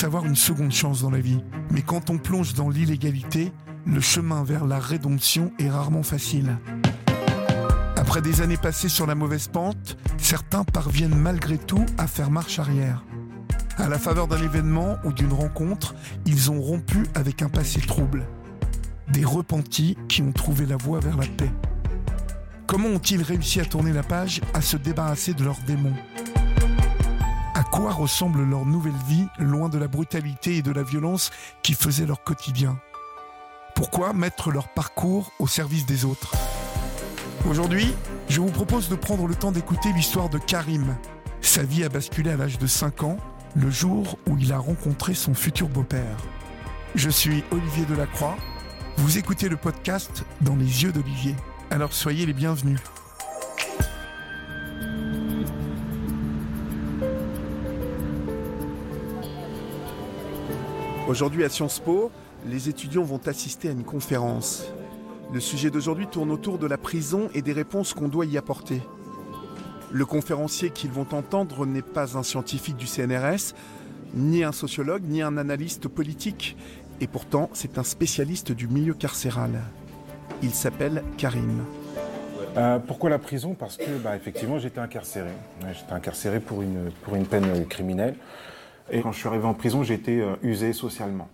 pense avoir une seconde chance dans la vie. Mais quand on plonge dans l'illégalité, le chemin vers la rédemption est rarement facile. Après des années passées sur la mauvaise pente, certains parviennent malgré tout à faire marche arrière. À la faveur d'un événement ou d'une rencontre, ils ont rompu avec un passé trouble. Des repentis qui ont trouvé la voie vers la paix. Comment ont-ils réussi à tourner la page, à se débarrasser de leurs démons? Quoi ressemble leur nouvelle vie, loin de la brutalité et de la violence qui faisaient leur quotidien? Pourquoi mettre leur parcours au service des autres? Aujourd'hui, je vous propose de prendre le temps d'écouter l'histoire de Karim. Sa vie a basculé à l'âge de 5 ans, le jour où il a rencontré son futur beau-père. Je suis Olivier Delacroix. Vous écoutez le podcast Dans les yeux d'Olivier. Alors soyez les bienvenus. Aujourd'hui à Sciences Po, les étudiants vont assister à une conférence. Le sujet d'aujourd'hui tourne autour de la prison et des réponses qu'on doit y apporter. Le conférencier qu'ils vont entendre n'est pas un scientifique du CNRS, ni un sociologue, ni un analyste politique, et pourtant c'est un spécialiste du milieu carcéral. Il s'appelle Karim. Euh, pourquoi la prison? Parce que, bah, effectivement, j'étais incarcéré. J'étais incarcéré pour une, pour une peine criminelle. Et quand je suis arrivé en prison, j'ai été euh, usé socialement.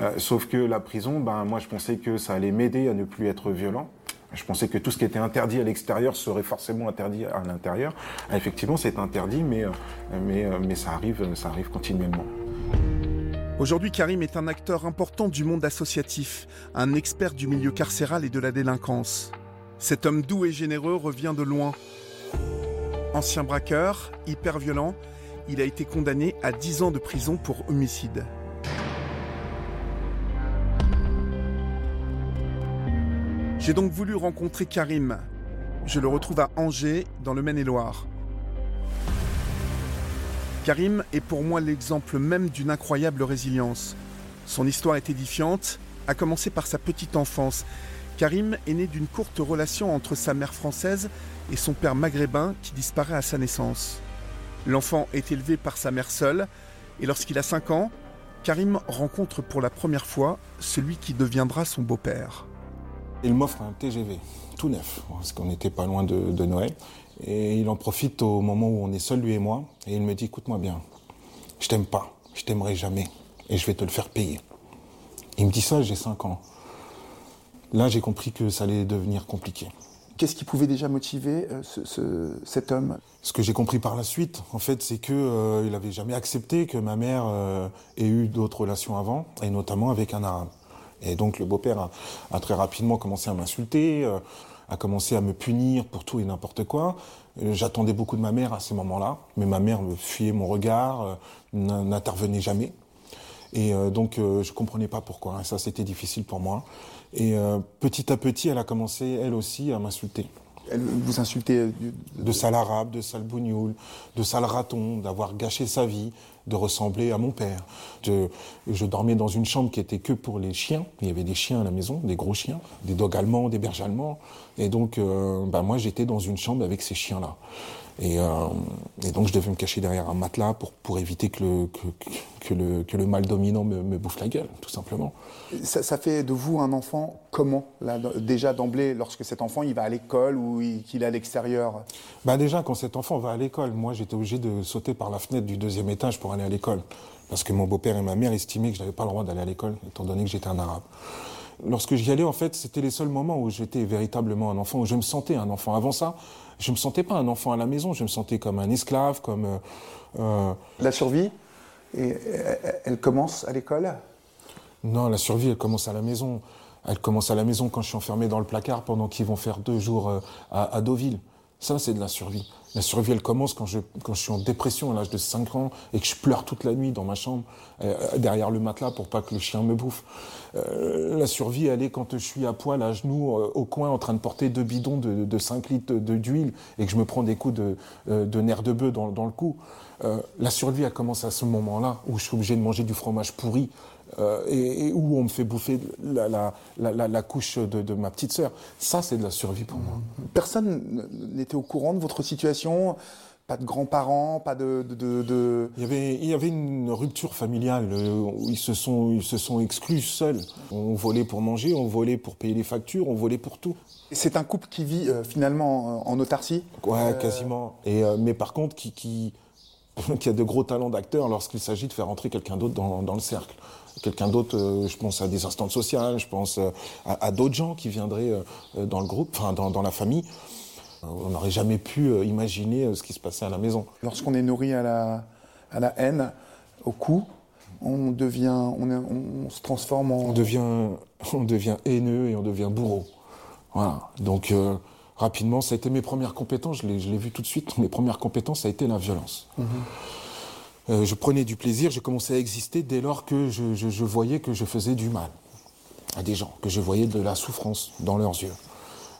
Euh, sauf que la prison, ben, moi, je pensais que ça allait m'aider à ne plus être violent. Je pensais que tout ce qui était interdit à l'extérieur serait forcément interdit à l'intérieur. Ah, effectivement, c'est interdit, mais, mais, mais ça, arrive, ça arrive continuellement. Aujourd'hui, Karim est un acteur important du monde associatif, un expert du milieu carcéral et de la délinquance. Cet homme doux et généreux revient de loin. Ancien braqueur, hyper violent, il a été condamné à 10 ans de prison pour homicide. J'ai donc voulu rencontrer Karim. Je le retrouve à Angers, dans le Maine-et-Loire. Karim est pour moi l'exemple même d'une incroyable résilience. Son histoire est édifiante, à commencer par sa petite enfance. Karim est né d'une courte relation entre sa mère française et son père maghrébin qui disparaît à sa naissance. L'enfant est élevé par sa mère seule et lorsqu'il a 5 ans, Karim rencontre pour la première fois celui qui deviendra son beau-père. Il m'offre un TGV, tout neuf, parce qu'on n'était pas loin de, Noël. Et il en profite au moment où on est seul, lui et moi, et il me dit, écoute-moi bien, je t'aime pas, je t'aimerai jamais, et je vais te le faire payer. Il me dit ça, j'ai 5 ans. Là, j'ai compris que ça allait devenir compliqué. Qu'est-ce qui pouvait déjà motiver euh, cet homme? Ce que j'ai compris par la suite, en fait, c'est qu'il euh, n'avait jamais accepté que ma mère euh, ait eu d'autres relations avant, et notamment avec un arabe. Et donc le beau-père a, très rapidement commencé à m'insulter, euh, a commencé à me punir pour tout et n'importe quoi. J'attendais beaucoup de ma mère à ces moments-là, mais ma mère me fuyait mon regard, n'intervenait jamais. Et donc je comprenais pas pourquoi. Et ça c'était difficile pour moi. Et petit à petit, elle a commencé elle aussi à m'insulter. Elle vous insultait de sale arabe, de sale bougnoul, de sale raton, d'avoir gâché sa vie, de ressembler à mon père. Je, dormais dans une chambre qui était que pour les chiens. Il y avait des chiens à la maison, des gros chiens, des dogs allemands, des berges allemands. Et donc, euh, bah, moi, j'étais dans une chambre avec ces chiens-là. Euh, et, donc je devais me cacher derrière un matelas pour, pour éviter que le, que, le, que le mal dominant me, bouffe la gueule, tout simplement. Ça, fait de vous un enfant comment là, Déjà d'emblée, lorsque cet enfant il va à l'école ou qu'il est à l'extérieur? Bah Déjà, quand cet enfant va à l'école, moi j'étais obligé de sauter par la fenêtre du deuxième étage pour aller à l'école. Parce que mon beau-père et ma mère estimaient que je n'avais pas le droit d'aller à l'école, étant donné que j'étais un arabe. Lorsque j'y allais, en fait, c'était les seuls moments où j'étais véritablement un enfant, où je me sentais un enfant. Avant ça, je me sentais pas un enfant à la maison, je me sentais comme un esclave, comme. Euh, euh, la survie, et, elle commence à l'école? Non, la survie, elle commence à la maison. Elle commence à la maison quand je suis enfermé dans le placard pendant qu'ils vont faire deux jours euh, à, à Deauville. Ça, c'est de la survie. La survie, elle commence quand je, quand je suis en dépression à l'âge de 5 ans et que je pleure toute la nuit dans ma chambre, euh, derrière le matelas pour pas que le chien me bouffe. Euh, la survie, elle est quand je suis à poil, à genoux, euh, au coin, en train de porter deux bidons de, de 5 litres d'huile et que je me prends des coups de, de nerfs de bœuf dans, dans le cou. la survie, elle commence à ce moment-là où je suis obligé de manger du fromage pourri euh, et, où on me fait bouffer la, la, la, la couche de, de, ma petite sœur. Ça, c'est de la survie pour moi. Personne n'était au courant de votre situation pas de grands-parents, pas de, de, de, Il, y avait, il y avait une rupture familiale euh, où ils se sont, ils se sont exclus seuls. On volait pour manger, on volait pour payer les factures, on volait pour tout. C'est un couple qui vit euh, finalement en autarcie? Ouais, quasiment. Et, euh, mais par contre, qui, qui, qui a de gros talents d'acteur lorsqu'il s'agit de faire entrer quelqu'un d'autre dans, dans le cercle. Quelqu'un d'autre, euh, je pense à des instances sociales, je pense euh, à, à d'autres gens qui viendraient euh, dans le groupe, enfin dans, dans la famille. On n'aurait jamais pu imaginer ce qui se passait à la maison. Lorsqu'on est nourri à la, à la haine, au coup, on devient, on, est- on se transforme en. on devient, on devient haineux et on devient bourreau. Voilà. Donc euh, rapidement, ça a été mes premières compétences. Je l'ai, je l'ai vu tout de suite. Mes premières compétences, ça a été la violence. Euh, je prenais du plaisir. J'ai commencé à exister dès lors que je, je- voyais que je faisais du mal à des gens, que je voyais de la souffrance dans leurs yeux.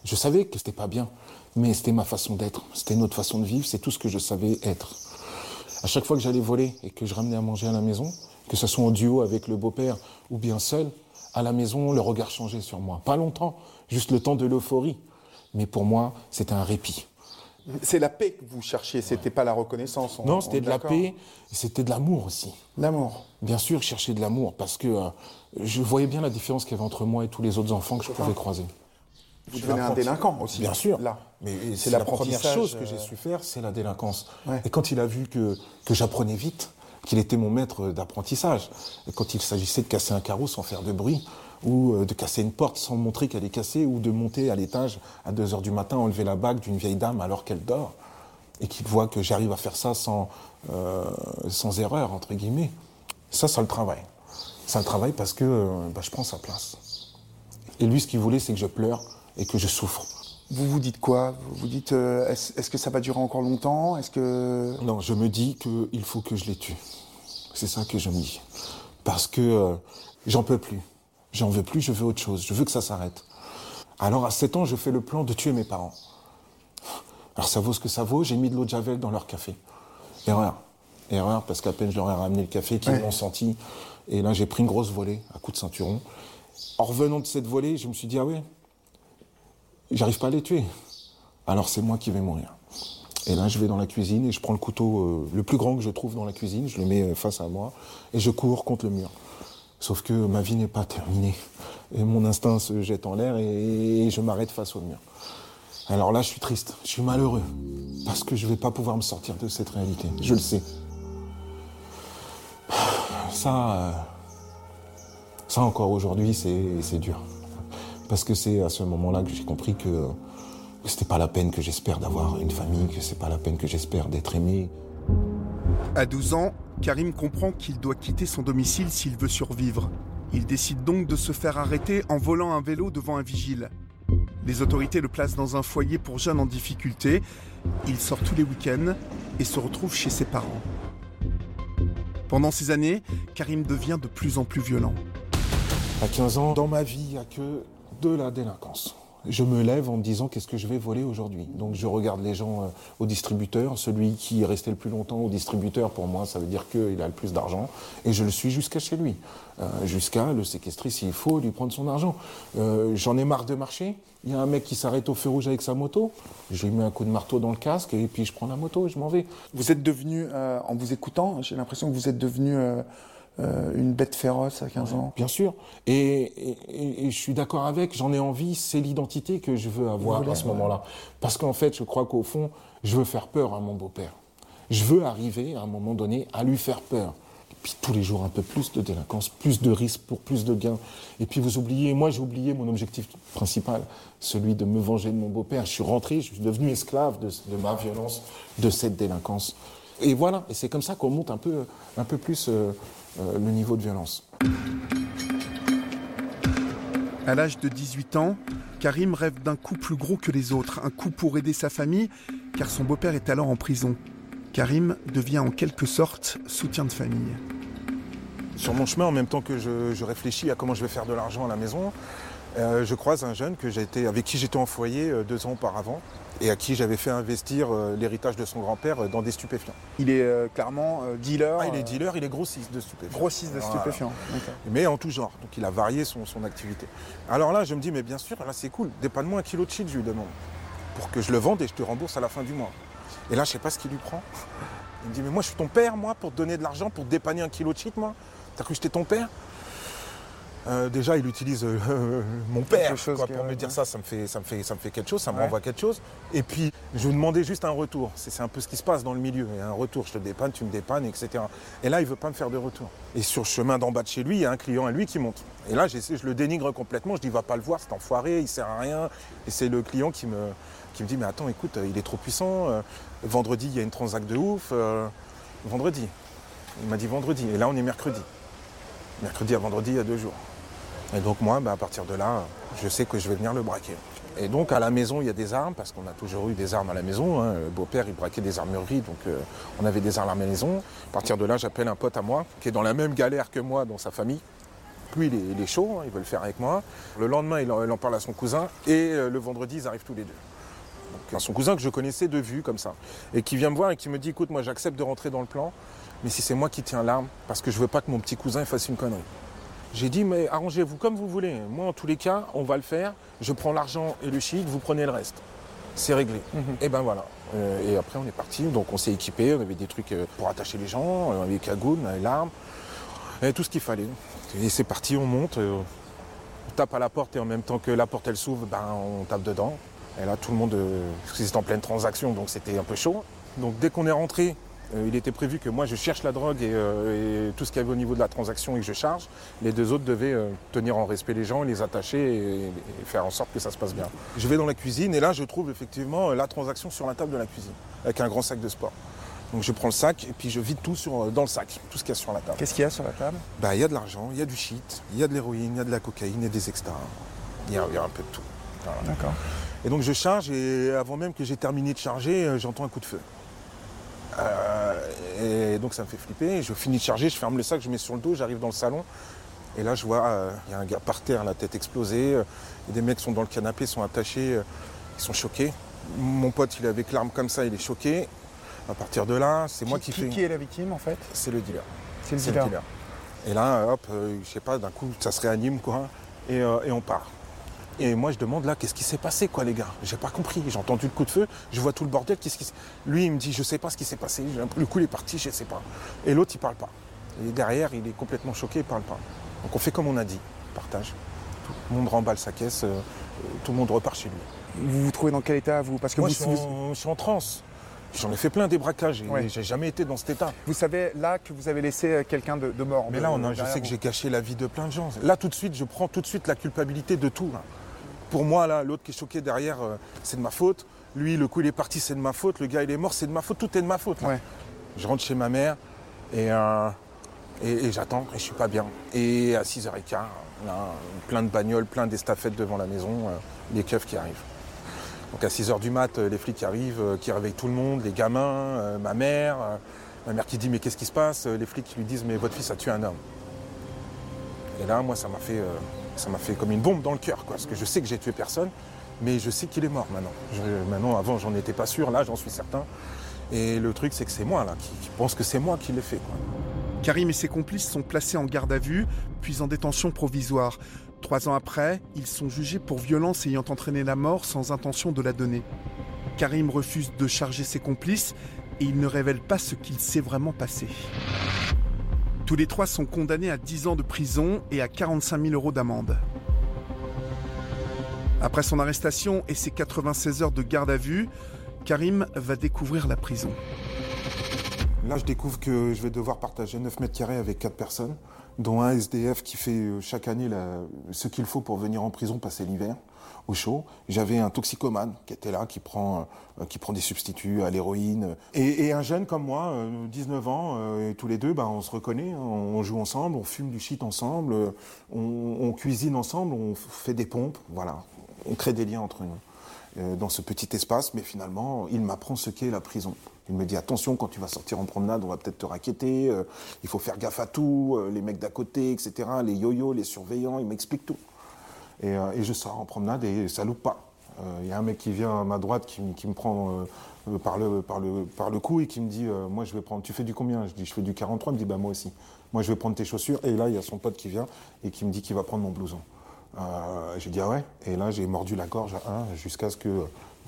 Je savais que c'était pas bien, mais c'était ma façon d'être. C'était notre façon de vivre. C'est tout ce que je savais être. À chaque fois que j'allais voler et que je ramenais à manger à la maison, que ce soit en duo avec le beau-père ou bien seul, à la maison, le regard changeait sur moi. Pas longtemps, juste le temps de l'euphorie. Mais pour moi, c'était un répit. C'est la paix que vous cherchiez, c'était pas la reconnaissance. on- Non, on c'était de la paix, c'était de l'amour aussi. L'amour. Bien sûr, je cherchais de l'amour parce que euh, je voyais bien la différence qu'il y avait entre moi et tous les autres enfants que je pouvais croiser. Vous devenez un délinquant aussi. Bien sûr. Là. Mais C'est la première chose que euh, j'ai su faire, c'est la délinquance. Ouais. Et quand il a vu que, que j'apprenais vite, qu'il était mon maître d'apprentissage, et quand il s'agissait de casser un carreau sans faire de bruit, ou euh, de casser une porte sans montrer qu'elle est cassée, ou de monter à l'étage à 2 heures du matin, enlever la bague d'une vieille dame alors qu'elle dort, et qu'il voit que j'arrive à faire ça sans, euh, sans erreur, entre guillemets, ça, ça le travaille. Ça le travaille parce que euh, bah, je prends sa place. Et lui, ce qu'il voulait, c'est que je pleure et que je souffre. Vous vous dites quoi? Vous vous dites, euh, est-ce que ça va durer encore longtemps? Est-ce que Non, je me dis qu'il faut que je les tue. C'est ça que je me dis. Parce que j'en peux plus. J'en veux plus, je veux autre chose. Je veux que ça s'arrête. Alors à 7 ans, je fais le plan de tuer mes parents. Alors ça vaut ce que ça vaut, j'ai mis de l'eau de Javel dans leur café. Erreur. Erreur, parce qu'à peine je leur ai ramené le café qu'ils Ouais. l'ont senti. Et là, j'ai pris une grosse volée à coup de ceinturon. En revenant de cette volée, je me suis dit, ah ouais, j'arrive pas à les tuer. Alors c'est moi qui vais mourir. Et là, je vais dans la cuisine et je prends le couteau euh, le plus grand que je trouve dans la cuisine, je le mets euh, face à moi et je cours contre le mur. Sauf que ma vie n'est pas terminée. Et mon instinct se jette en l'air et, je m'arrête face au mur. Alors là, je suis triste, je suis malheureux. Parce que je ne vais pas pouvoir me sortir de cette réalité. Je le sais. Ça, euh, ça encore aujourd'hui, c'est c'est dur. Parce que c'est à ce moment-là que j'ai compris que, que c'était pas la peine que j'espère d'avoir une famille, que c'est pas la peine que j'espère d'être aimé. À 12 ans, Karim comprend qu'il doit quitter son domicile s'il veut survivre. Il décide donc de se faire arrêter en volant un vélo devant un vigile. Les autorités le placent dans un foyer pour jeunes en difficulté. Il sort tous les week-ends et se retrouve chez ses parents. Pendant ces années, Karim devient de plus en plus violent. À 15 ans, dans ma vie, il n'y a que de la délinquance. Je me lève en me disant qu'est-ce que je vais voler aujourd'hui? Donc je regarde les gens euh, au distributeur, celui qui est resté le plus longtemps au distributeur, pour moi, ça veut dire qu'il a le plus d'argent, et je le suis jusqu'à chez lui, Euh, jusqu'à le séquestrer s'il faut, lui prendre son argent. Euh, J'en ai marre de marcher. Il y a un mec qui s'arrête au feu rouge avec sa moto, je lui mets un coup de marteau dans le casque, et puis je prends la moto et je m'en vais. vous êtes devenu, en vous écoutant, j'ai l'impression que vous êtes devenu euh, une bête féroce à 15 ans. Bien sûr. Et, et- et- et je suis d'accord avec, j'en ai envie, c'est l'identité que je veux avoir voulez, à ce ouais. moment-là. Parce qu'en fait, je crois qu'au fond, je veux faire peur à mon beau-père. Je veux arriver, à un moment donné, à lui faire peur. Et puis tous les jours, un peu plus de délinquance, plus de risques pour plus de gains. Et puis vous oubliez, moi j'ai oublié mon objectif principal, celui de me venger de mon beau-père. Je suis rentré, je suis devenu esclave de, de ma violence, de cette délinquance. Et voilà, et c'est comme ça qu'on monte un peu, un peu plus euh, le niveau de violence. À l'âge de 18 ans, Karim rêve d'un coup plus gros que les autres, un coup pour aider sa famille, car son beau-père est alors en prison. Karim devient en quelque sorte soutien de famille. Sur mon chemin, en même temps que je, je réfléchis à comment je vais faire de l'argent à la maison, euh, je croise un jeune que avec qui j'étais en foyer euh, deux ans auparavant et à qui j'avais fait investir euh, l'héritage de son grand-père euh, dans des stupéfiants. Il est euh, clairement euh, dealer. Ah, il est dealer, il est grossiste de stupéfiants. Grossiste de Voilà. stupéfiants. Mais en tout genre. Donc il a varié son, son activité. Alors là, je me dis, mais bien sûr, là c'est cool, dépanne-moi un kilo de shit, je lui demande. Pour que je le vende et je te rembourse à la fin du mois. Et là, je sais pas ce qu'il lui prend. Il me dit, mais moi, je suis ton père, moi, pour te donner de l'argent, pour te dépanner un kilo de shit, moi. T'as cru que j'étais ton père? Euh, déjà, il utilise euh, mon père quoi, pour me dire ça. Ça me, fait, ça, me fait, ça me fait quelque chose, ça me Ouais. renvoie quelque chose. Et puis, je lui demandais juste un retour. C'est un peu ce qui se passe dans le milieu. Il y a un retour, je te dépanne, tu me dépannes, etc. Et là, il veut pas me faire de retour. Et sur le chemin d'en bas de chez lui, il y a un client à lui qui monte. Et là, je le dénigre complètement. Je dis, va pas le voir, c'est enfoiré, il sert à rien. Et c'est le client qui me, qui me dit, mais attends, écoute, il est trop puissant. Euh, Vendredi, il y a une transac de ouf. Euh, Vendredi. Il m'a dit vendredi. Et là, on est mercredi. Mercredi à vendredi, il y a deux jours. Et donc moi, bah, à partir de là, je sais que je vais venir le braquer. Et donc à la maison, il y a des armes, parce qu'on a toujours eu des armes à la maison. hein. Le beau-père, il braquait des armureries, donc euh, on avait des armes à la maison. À partir de là, j'appelle un pote à moi, qui est dans la même galère que moi dans sa famille. Lui, il est, chaud, hein, il veut le faire avec moi. Le lendemain, il en, parle à son cousin, et euh, le vendredi, ils arrivent tous les deux. Donc, son cousin que je connaissais de vue, comme ça, et qui vient me voir et qui me dit, écoute, moi j'accepte de rentrer dans le plan, mais si c'est moi qui tiens l'arme, parce que je veux pas que mon petit cousin fasse une connerie. J'ai dit, mais arrangez-vous comme vous voulez. Moi, en tous les cas, on va le faire. Je prends l'argent et le shit, vous prenez le reste. C'est réglé. Et ben voilà. Euh, et après, on est parti. Donc, on s'est équipé. On avait des trucs euh, pour attacher les gens. On avait des cagoules, on avait l'arme. Et tout ce qu'il fallait. Et c'est parti, on monte. euh, on tape à la porte et en même temps que la porte, elle s'ouvre, ben, on tape dedans. Et là, tout le monde, parce que c'était en pleine transaction, donc c'était un peu chaud. Donc, dès qu'on est rentré, il était prévu que moi je cherche la drogue et, euh, et tout ce qu'il y avait au niveau de la transaction et que je charge. Les deux autres devaient euh, tenir en respect les gens, les attacher et, et faire en sorte que ça se passe bien. Je vais dans la cuisine et là je trouve effectivement euh, la transaction sur la table de la cuisine avec un grand sac de sport. Donc je prends le sac et puis je vide tout sur, euh, dans le sac, tout ce qu'il y a sur la table. Qu'est-ce qu'il y a sur la table? Bah, Il y a de l'argent, il y a du shit, il y a de l'héroïne, il y a de la cocaïne, il y a des extras. Il y a, il y a un peu de tout. Voilà. D'accord. Et donc je charge et avant même que j'ai terminé de charger, euh, j'entends un coup de feu. Euh, et donc ça me fait flipper. Je finis de charger, je ferme le sac, je mets sur le dos, j'arrive dans le salon. Et là je vois, euh, il y a un gars par terre, la tête explosée. euh, et des mecs sont dans le canapé, sont attachés, ils sont choqués. Mon pote, il est avec l'arme comme ça, il est choqué. À partir de là, c'est moi qui, qui, fais. qui est la victime en fait C'est le dealer. C'est le le dealer. Et là, hop, je sais pas, d'un coup, ça se réanime, quoi. Et, et on part. Et moi, je demande là, qu'est-ce qui s'est passé, quoi, les gars? J'ai pas compris. J'ai entendu le coup de feu, je vois tout le bordel. Qu'est-ce qui Lui, il me dit, je sais pas ce qui s'est passé. Le coup, il est parti, je sais pas. Et l'autre, il parle pas. Et derrière, il est complètement choqué, il parle pas. Donc on fait comme on a dit, partage. Tout le monde remballe sa caisse, euh, euh, tout le monde repart chez lui. Vous vous trouvez dans quel état vous? Parce que moi, vous, je suis, en, je suis en transe. J'en ai fait plein des braquages et Ouais. j'ai jamais été dans cet état. vous savez là que vous avez laissé euh, quelqu'un de, de mort. Mais là, on a- je sais que j'ai gâché la vie de plein de gens. Là, tout de suite, je prends tout de suite la culpabilité de tout. là. Pour moi, là, l'autre qui est choqué derrière, euh, c'est de ma faute. Lui, le coup, il est parti, c'est de ma faute. Le gars, il est mort, c'est de ma faute. Tout est de ma faute. là. Ouais. Je rentre chez ma mère et, euh, et, et j'attends et je suis pas bien. Et à 6h15, là, plein de bagnoles, plein d'estafettes devant la maison, euh, les keufs qui arrivent. Donc à 6h du mat, euh, les flics arrivent, euh, qui réveillent tout le monde, les gamins, euh, ma mère. euh, ma mère qui dit mais qu'est-ce qui se passe? Euh, Les flics qui lui disent mais votre fils a tué un homme. Et là, moi, ça m'a fait, euh, ça m'a fait comme une bombe dans le cœur, quoi, parce que je sais que j'ai tué personne, mais je sais qu'il est mort maintenant. Maintenant, avant, j'en étais pas sûr, là, j'en suis certain. Et le truc, c'est que c'est moi, là, qui, pense que c'est moi qui l'ai fait. Karim et ses complices sont placés en garde à vue, puis en détention provisoire. Trois ans après, ils sont jugés pour violence ayant entraîné la mort sans intention de la donner. Karim refuse de charger ses complices et il ne révèle pas ce qu'il s'est vraiment passé. Tous les trois sont condamnés à 10 ans de prison et à 45 000 euros d'amende. Après son arrestation et ses 96 heures de garde à vue, Karim va découvrir la prison. Là, je découvre que je vais devoir partager 9 mètres carrés avec 4 personnes, dont un SDF qui fait euh, chaque année ce qu'il faut pour venir en prison passer l'hiver au chaud. J'avais un toxicomane qui était là, qui prend, euh, qui prend des substituts à l'héroïne. Et, un jeune comme moi, euh, 19 ans, euh, et tous les deux, bah, on se reconnaît, hein, on joue ensemble, on fume du shit ensemble, euh, on, cuisine ensemble, on fait des pompes, voilà. On crée des liens entre nous euh, dans ce petit espace, mais finalement, il m'apprend ce qu'est la prison. Il me dit attention, quand tu vas sortir en promenade, on va peut-être te raqueter, euh, il faut faire gaffe à tout, euh, les mecs d'à côté, etc., les yo-yo, les surveillants, il m'explique tout. Et, euh, et je sors en promenade et ça loupe pas. Euh, Il y a un mec qui vient à ma droite qui, me- prend euh, euh, par, le, par, le, par le cou et qui me dit euh, Moi, je vais prendre. Tu fais du combien? Je dis Je fais du 43. Il me dit Bah, moi aussi. Moi, je vais prendre tes chaussures. Et là, il y a son pote qui vient et qui me dit qu'il va prendre mon blouson. Euh, j'ai dit Ah ouais? Et là, j'ai mordu la gorge à un jusqu'à ce que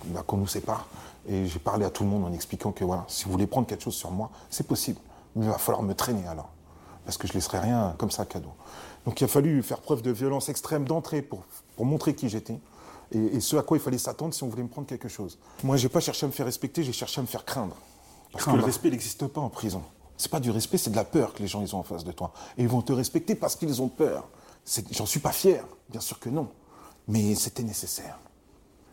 bah, qu'on nous sépare. Et j'ai parlé à tout le monde en expliquant que voilà, si vous voulez prendre quelque chose sur moi, c'est possible. Mais il va falloir me traîner alors. Parce que je ne laisserai rien comme ça cadeau. Donc il a fallu faire preuve de violence extrême d'entrée pour, pour montrer qui j'étais. Et, et ce à quoi il fallait s'attendre si on voulait me prendre quelque chose. Moi, j'ai pas cherché à me faire respecter, j'ai cherché à me faire craindre. Parce que le respect n'existe pas en prison. C'est pas du respect, c'est de la peur que les gens ils ont en face de toi. Et ils vont te respecter parce qu'ils ont peur. J'en suis pas fier, bien sûr que non. Mais c'était nécessaire.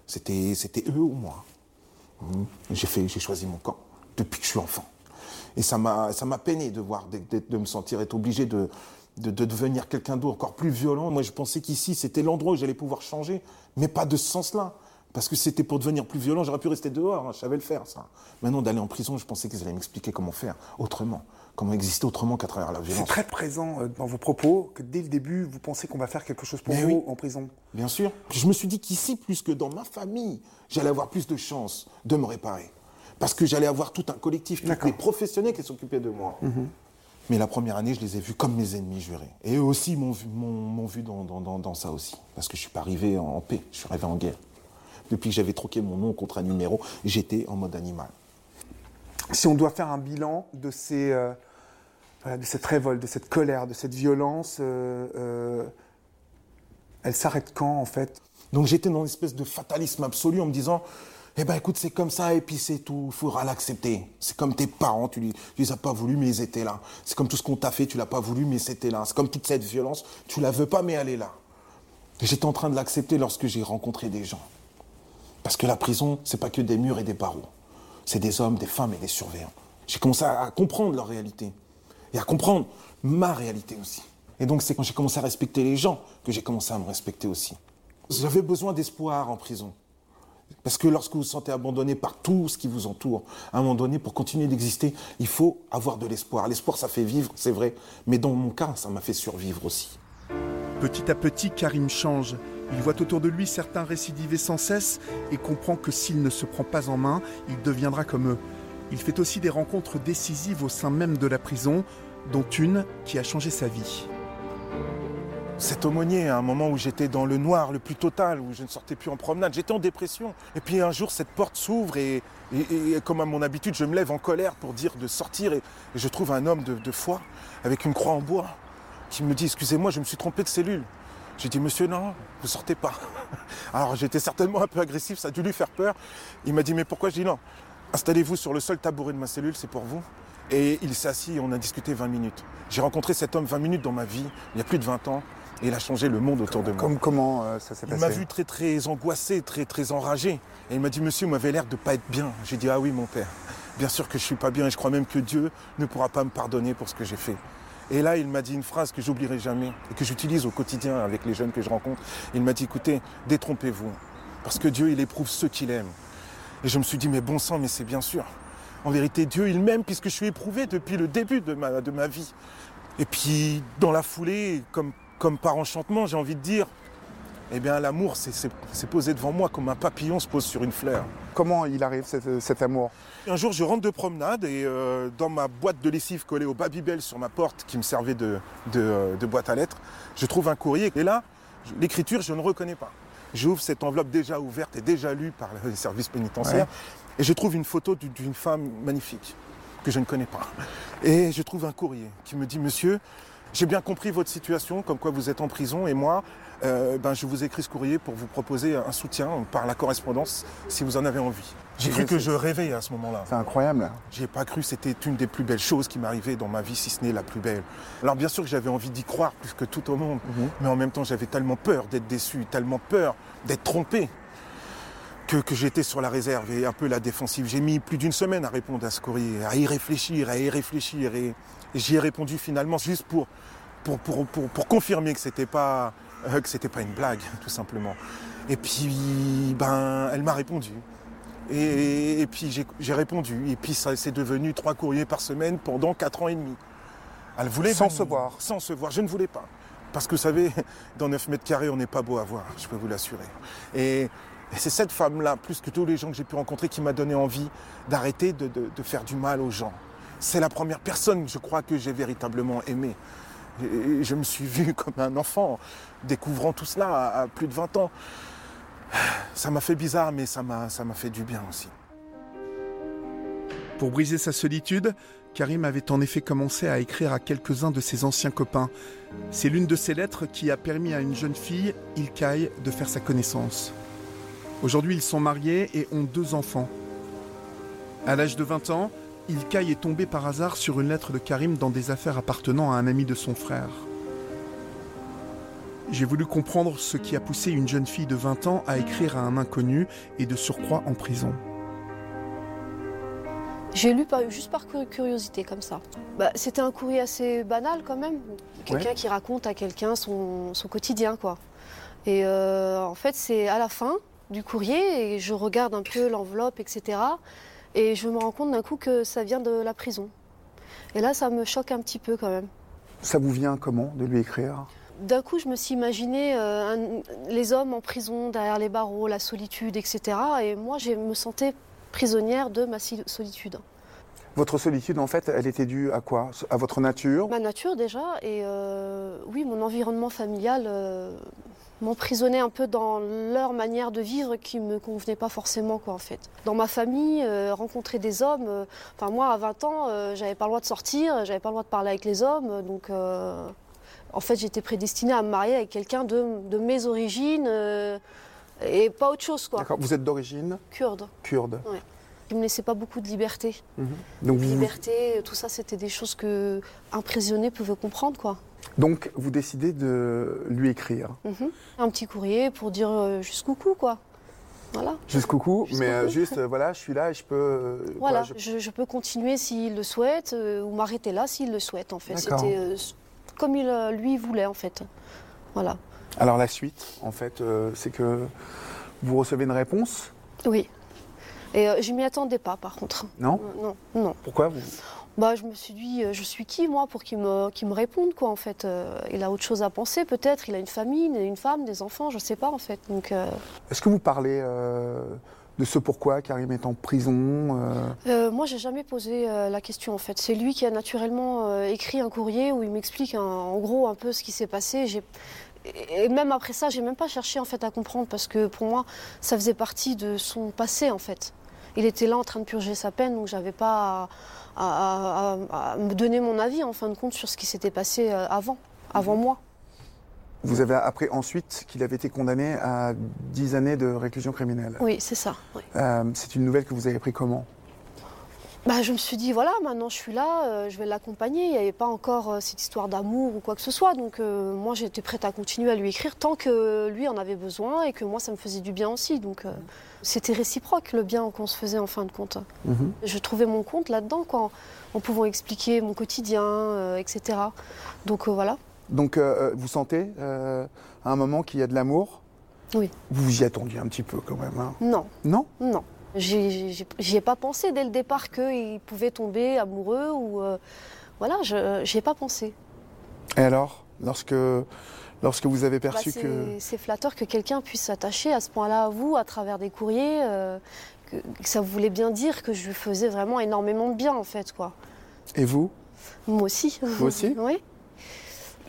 C'était, c'était eux ou moi. Mhm. J'ai fait, j'ai choisi mon camp depuis que je suis enfant. Et ça m'a, ça m'a peiné de voir, de, de- de me sentir être obligé de, de, de devenir quelqu'un d'autre, encore plus violent. Moi, je pensais qu'ici, c'était l'endroit où j'allais pouvoir changer, mais pas de ce sens-là. Parce que c'était pour devenir plus violent, j'aurais pu rester dehors, hein, je savais le faire, ça. Maintenant, d'aller en prison, je pensais qu'ils allaient m'expliquer comment faire autrement, comment exister autrement qu'à travers la C'est violence. très présent euh, dans vos propos que dès le début, vous pensez qu'on va faire quelque chose pour Mais vous oui. en prison. Bien sûr. Je me suis dit qu'ici, plus que dans ma famille, j'allais avoir plus de chances de me réparer. Parce que j'allais avoir tout un collectif, tous les professionnels qui s'occupaient de moi. Mais la première année, je les ai vus comme mes ennemis jurés. Et eux aussi m'ont vu, dans, dans- dans- ça aussi. Parce que je suis pas arrivé en, paix, je suis arrivé en guerre. Depuis que j'avais troqué mon nom contre un numéro, j'étais en mode animal. Si on doit faire un bilan de, ces, euh, de cette révolte, de cette colère, de cette violence, euh, euh, elle s'arrête quand en fait? Donc j'étais dans une espèce de fatalisme absolu en me disant, eh ben écoute, c'est comme ça et puis c'est tout, il faudra l'accepter. C'est comme tes parents, tu, tu les as pas voulu mais ils étaient là. C'est comme tout ce qu'on t'a fait, tu l'as pas voulu mais c'était là. C'est comme toute cette violence, tu la veux pas mais elle est là. J'étais en train de l'accepter lorsque j'ai rencontré des gens. Parce que la prison, c'est pas que des murs et des barreaux. C'est des hommes, des femmes et des surveillants. J'ai commencé à comprendre leur réalité. Et à comprendre ma réalité aussi. Et donc c'est quand j'ai commencé à respecter les gens que j'ai commencé à me respecter aussi. J'avais besoin d'espoir en prison. Parce que lorsque vous vous sentez abandonné par tout ce qui vous entoure, à un moment donné, pour continuer d'exister, il faut avoir de l'espoir. L'espoir, ça fait vivre, c'est vrai. Mais dans mon cas, ça m'a fait survivre aussi. Petit à petit, Karim change. Il voit autour de lui certains récidiver sans cesse et comprend que s'il ne se prend pas en main, il deviendra comme eux. Il fait aussi des rencontres décisives au sein même de la prison, dont une qui a changé sa vie. Cet aumônier, à un moment où j'étais dans le noir le plus total, où je ne sortais plus en promenade, j'étais en dépression. Et puis un jour, cette porte s'ouvre et, comme à mon habitude, je me lève en colère pour dire de sortir. Et, je trouve un homme de, de foi avec une croix en bois qui me dit Excusez-moi, je me suis trompé de cellule. J'ai dit Monsieur, non, vous sortez pas. Alors j'étais certainement un peu agressif, ça a dû lui faire peur. Il m'a dit Mais pourquoi? Je dis Non, installez-vous sur le seul tabouret de ma cellule, c'est pour vous. Et il s'est assis et on a discuté 20 minutes. J'ai rencontré cet homme 20 minutes dans ma vie, il y a plus de 20 ans, et il a changé le monde autour de moi. Comme, Comment euh, ça s'est Il passé m'a vu très très angoissé, très très enragé. Et il m'a dit, monsieur, vous m'avez l'air de pas être bien. J'ai dit, ah oui, mon père. Bien sûr que je suis pas bien et je crois même que Dieu ne pourra pas me pardonner pour ce que j'ai fait. Et là, il m'a dit une phrase que j'oublierai jamais et que j'utilise au quotidien avec les jeunes que je rencontre. Il m'a dit, écoutez, détrompez-vous. Parce que Dieu, il éprouve ceux qu'il aime. Et je me suis dit, mais bon sang, mais c'est bien sûr. En vérité, Dieu, il m'aime puisque je suis éprouvé depuis le début de ma, de ma vie. Et puis, dans la foulée, comme, comme par enchantement, j'ai envie de dire, eh bien, l'amour, c'est posé devant moi comme un papillon se pose sur une fleur. Comment il arrive cet, cet amour? Un jour, je rentre de promenade et euh, dans ma boîte de lessive collée au Babybel sur ma porte, qui me servait de, de, euh, de boîte à lettres, je trouve un courrier. Et là, l'écriture, je ne reconnais pas. J'ouvre cette enveloppe déjà ouverte et déjà lue par les services pénitentiaires. Et je trouve une photo du- d'une femme magnifique que je ne connais pas. Et je trouve un courrier qui me dit Monsieur, j'ai bien compris votre situation, comme quoi vous êtes en prison, et moi, euh, ben, je vous écris ce courrier pour vous proposer un soutien par la correspondance si vous en avez envie. J'ai cru que je rêvais à ce moment-là. C'est incroyable. J'y ai pas cru, c'était une des plus belles choses qui m'arrivait dans ma vie, si ce n'est la plus belle. Alors bien sûr que j'avais envie d'y croire plus que tout au monde, mais en même temps j'avais tellement peur d'être déçu, tellement peur d'être trompé, que, que j'étais sur la réserve et un peu la défensive. J'ai mis plus d'une semaine à répondre à ce courrier, à y réfléchir, à y réfléchir, et, et j'y ai répondu finalement juste pour, pour, pour, pour, pour confirmer que c'était pas euh, que c'était pas une blague, tout simplement. Et puis, ben, elle m'a répondu. Et, et puis j'ai répondu. Et puis ça c'est devenu trois courriers par semaine pendant quatre ans et demi. Elle voulait Sans venir. se voir. Sans se voir. Je ne voulais pas. Parce que vous savez, dans 9 mètres carrés, on n'est pas beau à voir, je peux vous l'assurer. Et, c'est cette femme-là, plus que tous les gens que j'ai pu rencontrer, qui m'a donné envie d'arrêter de, faire du mal aux gens. C'est la première personne, je crois, que j'ai véritablement aimée. Et- je me suis vu comme un enfant, découvrant tout cela à, à plus de 20 ans. Ça m'a fait bizarre, mais ça m'a fait du bien aussi. Pour briser sa solitude, Karim avait en effet commencé à écrire à quelques-uns de ses anciens copains. C'est l'une de ces lettres qui a permis à une jeune fille, Ilkay, de faire sa connaissance. Aujourd'hui, ils sont mariés et ont deux enfants. À l'âge de 20 ans, Ilkay est tombé par hasard sur une lettre de Karim dans des affaires appartenant à un ami de son frère. J'ai voulu comprendre ce qui a poussé une jeune fille de 20 ans à écrire à un inconnu et de surcroît en prison. J'ai lu juste par curiosité comme ça. Bah, c'était un courrier assez banal quand même. Quelqu'un qui raconte à quelqu'un son, quotidien quoi. Et euh, en fait c'est à la fin du courrier et je regarde un peu l'enveloppe etc. Et je me rends compte d'un coup que ça vient de la prison. Et là ça me choque un petit peu quand même. Ça vous vient comment de lui écrire? D'un coup, je me suis imaginé euh, les hommes en prison, derrière les barreaux, la solitude, etc. Et moi, je me sentais prisonnière de ma solitude. Votre solitude, en fait, elle était due à quoi? À votre nature? Ma nature déjà, et euh, oui, mon environnement familial euh, m'emprisonnait un peu dans leur manière de vivre qui ne me convenait pas forcément, quoi, en fait. Dans ma famille, euh, rencontrer des hommes, enfin moi, à 20 ans, j'avais pas le droit de sortir, j'avais pas le droit de parler avec les hommes, donc en fait, j'étais prédestinée à me marier avec quelqu'un de, mes origines et pas autre chose, quoi. D'accord, vous êtes d'origine Kurde. Kurde. Ouais. Il me laissait pas beaucoup de liberté. Mhm. Donc Liberté, tout ça, c'était des choses que un prisonnier pouvait comprendre, quoi. Donc vous décidez de lui écrire mhm. Un petit courrier pour dire euh, jusqu'au cou, quoi. Voilà. Jusqu'au cou, mais euh, juste, euh, voilà, je suis là et je peux. voilà, je... peux continuer s'il le souhaite ou m'arrêter là s'il le souhaite, en fait. C'était comme il lui voulait, en fait. Voilà. Alors la suite, en fait, c'est que vous recevez une réponse? Oui. Et je m'y attendais pas, par contre. Non? Non, non. Pourquoi vous bah, je me suis dit, euh, je suis qui moi pour qu'il me, me réponde quoi en fait. il a autre chose à penser peut-être. Il a une famille, une femme, des enfants, je sais pas en fait. Donc. Est-ce que vous parlez de ce pourquoi Karim est en prison Moi, j'ai jamais posé la question en fait. C'est lui qui a naturellement écrit un courrier où il m'explique en gros un peu ce qui s'est passé. J'ai et même après ça, j'ai même pas cherché en fait à comprendre parce que pour moi, ça faisait partie de son passé en fait il était là en train de purger sa peine, donc j'avais pas à, me donner mon avis en fin de compte sur ce qui s'était passé euh, avant, avant moi. Vous avez appris ensuite qu'il avait été condamné à 10 années de réclusion criminelle. Oui, c'est ça. Euh, c'est une nouvelle que vous avez pris comment? Bah, je me suis dit, voilà, maintenant je suis là, euh, je vais l'accompagner. Il n'y avait pas encore cette histoire d'amour ou quoi que ce soit. Donc moi, j'étais prête à continuer à lui écrire tant que lui en avait besoin et que moi, ça me faisait du bien aussi. Donc c'était réciproque le bien qu'on se faisait en fin de compte. Mhm. Je trouvais mon compte là-dedans, en pouvant expliquer mon quotidien, euh, etc. Donc euh, voilà. Donc euh, vous sentez à un moment qu'il y a de l'amour? Oui. Vous vous y attendiez un petit peu quand même hein? Non. Non? Non. J'y ai pas pensé dès le départ qu'il pouvait tomber amoureux ou. voilà, j'y ai pas pensé. Et alors? Lorsque lorsque vous avez bah, perçu que... C'est flatteur que quelqu'un puisse s'attacher à ce point-là à vous, à travers des courriers, euh, que, ça voulait bien dire que je lui faisais vraiment énormément de bien, en fait, quoi. Et vous? Moi aussi. Vous aussi? Oui.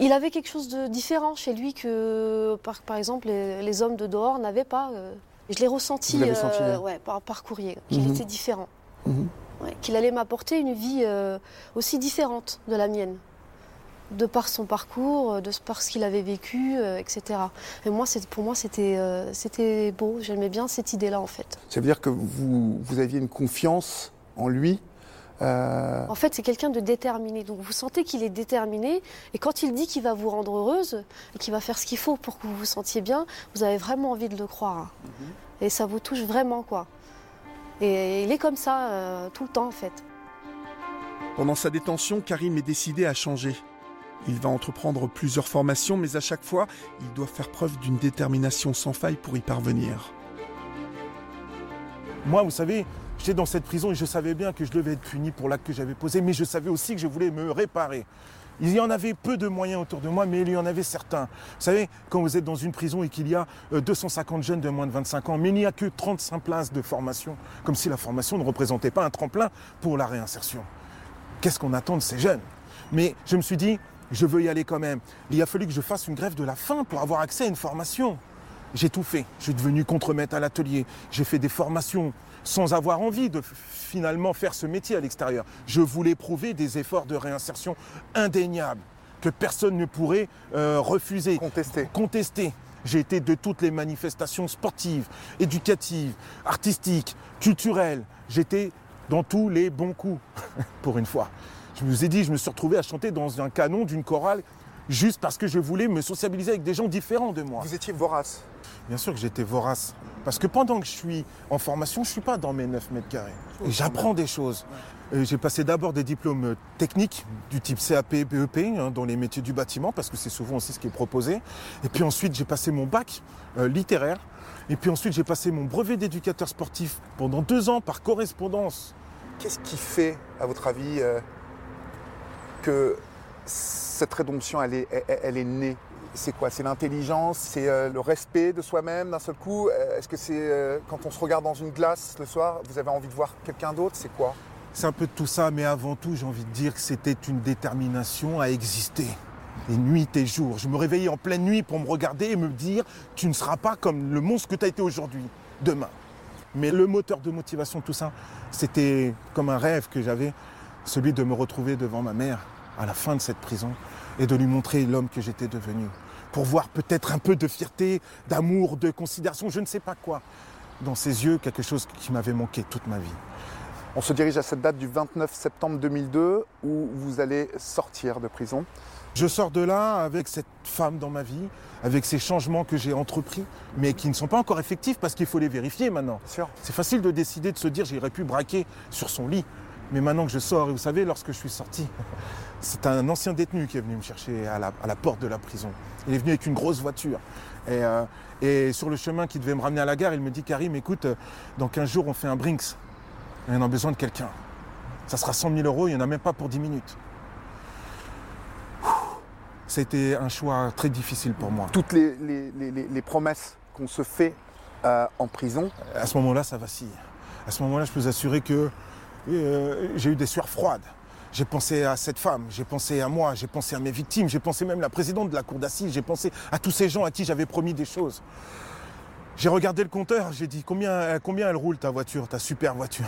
Il avait quelque chose de différent chez lui que, par, par exemple, les, hommes de dehors n'avaient pas. Euh. je l'ai ressenti, euh, ouais, par, courrier, qu'il mhm. était différent. Mhm. qu'il allait m'apporter une vie aussi différente de la mienne de par son parcours, euh, de par ce qu'il avait vécu, euh, etc. Et moi, pour moi, euh, c'était beau. J'aimais bien cette idée-là, en fait. Ça veut dire que vous, vous aviez une confiance en lui En fait, c'est quelqu'un de déterminé. Donc, vous sentez qu'il est déterminé. Et quand il dit qu'il va vous rendre heureuse et qu'il va faire ce qu'il faut pour que vous vous sentiez bien, vous avez vraiment envie de le croire. Mhm. Et ça vous touche vraiment, quoi. Et il est comme ça tout le temps, en fait. Pendant sa détention, Karim est décidé à changer. Il va entreprendre plusieurs formations, mais à chaque fois, il doit faire preuve d'une détermination sans faille pour y parvenir. Moi, vous savez, j'étais dans cette prison et je savais bien que je devais être puni pour l'acte que j'avais posé, mais je savais aussi que je voulais me réparer. Il y en avait peu de moyens autour de moi, mais il y en avait certains. Vous savez, quand vous êtes dans une prison et qu'il y a 250 euh, jeunes de moins de 25 ans, mais il n'y a que 35 places de formation, comme si la formation ne représentait pas un tremplin pour la réinsertion. Qu'est-ce qu'on attend de ces jeunes? Mais je me suis dit, je veux y aller quand même. Il a fallu que je fasse une grève de la faim pour avoir accès à une formation. J'ai tout fait. Je suis devenu contremaître à l'atelier. J'ai fait des formations sans avoir envie de finalement faire ce métier à l'extérieur. Je voulais prouver des efforts de réinsertion indéniables que personne ne pourrait euh, refuser. Contester. Contester. J'ai été de toutes les manifestations sportives, éducatives, artistiques, culturelles. J'étais dans tous les bons coups, pour une fois. Je vous ai dit, je me suis retrouvé à chanter dans un canon d'une chorale juste parce que je voulais me sociabiliser avec des gens différents de moi. Vous étiez vorace Bien sûr que j'étais vorace. Parce que pendant que je suis en formation, je ne suis pas dans mes 9 mètres carrés. Et j'apprends des choses. J'ai passé d'abord des diplômes techniques du type CAP, BEP, hein, dans les métiers du bâtiment, parce que c'est souvent aussi ce qui est proposé. Et puis ensuite, j'ai passé mon bac euh, littéraire. Et puis ensuite, j'ai passé mon brevet d'éducateur sportif pendant deux ans par correspondance. Qu'est-ce qui fait, à votre avis, euh, que cette rédemption, elle est, elle, est née. C'est quoi? C'est l'intelligence, c'est euh, le respect de soi-même d'un seul coup? Euh, Est-ce que c'est euh, quand on se regarde dans une glace le soir, vous avez envie de voir quelqu'un d'autre? C'est quoi? C'est un peu de tout ça, mais avant tout, j'ai envie de dire que c'était une détermination à exister. Et nuit et jour. Je me réveillais en pleine nuit pour me regarder et me dire Tu ne seras pas comme le monstre que tu as été aujourd'hui, demain. Mais le moteur de motivation, tout ça, c'était comme un rêve que j'avais, celui de me retrouver devant ma mère à la fin de cette prison et de lui montrer l'homme que j'étais devenu. Pour voir peut-être un peu de fierté, d'amour, de considération, je ne sais pas quoi. Dans ses yeux, quelque chose qui m'avait manqué toute ma vie. On se dirige à cette date du 29 septembre 2002 où vous allez sortir de prison. Je sors de là avec cette femme dans ma vie, avec ces changements que j'ai entrepris, mais qui ne sont pas encore effectifs parce qu'il faut les vérifier maintenant. C'est facile de décider de se dire j'aurais pu braquer sur son lit. Mais maintenant que je sors, et vous savez, lorsque je suis sorti, c'est un ancien détenu qui est venu me chercher à la, porte de la prison. Il est venu avec une grosse voiture. Euh, et, sur le chemin qui devait me ramener à la gare, il me dit Karim, écoute, euh, dans 15 jours, on fait un Brinks. Et on a besoin de quelqu'un. Ça sera 100 000 euros, il n'y en a même pas pour 10 minutes. C'était un choix très difficile pour moi. Toutes les, promesses qu'on se fait euh, en prison À ce moment-là, ça vacille. À ce moment-là, je peux vous assurer que j'ai eu des sueurs froides. J'ai pensé à cette femme, j'ai pensé à moi, j'ai pensé à mes victimes, j'ai pensé même à la présidente de la cour d'assises, j'ai pensé à tous ces gens à qui j'avais promis des choses. J'ai regardé le compteur, j'ai dit combien, combien elle roule ta voiture, ta super voiture?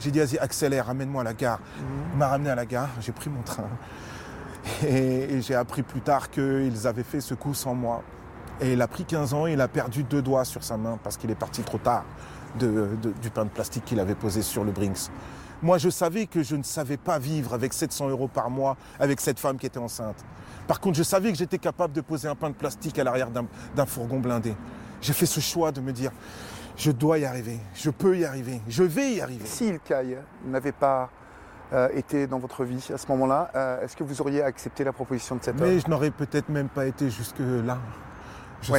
J'ai dit vas-y accélère, amène-moi à la gare. Il m'a ramené à la gare, j'ai pris mon train. Et, j'ai appris plus tard qu'ils avaient fait ce coup sans moi. Et il a pris 15 ans, il a perdu deux doigts sur sa main parce qu'il est parti trop tard du pain de plastique qu'il avait posé sur le Brinks. Moi, je savais que je ne savais pas vivre avec 700 euros par mois avec cette femme qui était enceinte. Par contre, je savais que j'étais capable de poser un pain de plastique à l'arrière d'un fourgon blindé. J'ai fait ce choix de me dire, je dois y arriver, je peux y arriver, je vais y arriver. Si Ilkay n'avait pas euh, été dans votre vie à ce moment-là, euh, est-ce que vous auriez accepté la proposition de cet homme? Mais je n'aurais peut-être même pas été jusque-là je,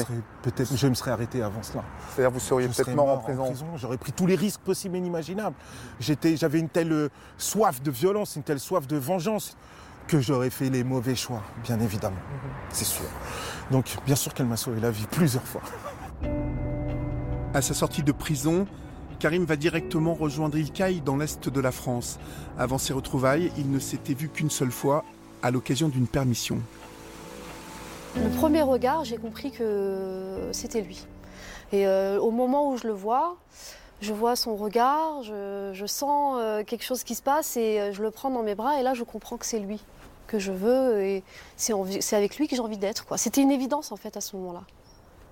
peut-être, je me serais arrêté avant cela. C'est-à-dire vous seriez peut-être mort, en prison. J'aurais pris tous les risques possibles et inimaginables. j'avais une telle euh, soif de violence, une telle soif de vengeance que j'aurais fait les mauvais choix, bien évidemment. Mhm. C'est sûr. Donc, bien sûr qu'elle m'a sauvé la vie plusieurs fois. À sa sortie de prison, Karim va directement rejoindre Ilkay dans l'est de la France. Avant ses retrouvailles, il ne s'était vu qu'une seule fois, à l'occasion d'une permission. Le premier regard, j'ai compris que c'était lui. Et euh, au moment où je le vois, je vois son regard, je, sens euh, quelque chose qui se passe et euh, je le prends dans mes bras et là je comprends que c'est lui que je veux et c'est avec lui que j'ai envie d'être. C'était une évidence en fait à ce moment-là.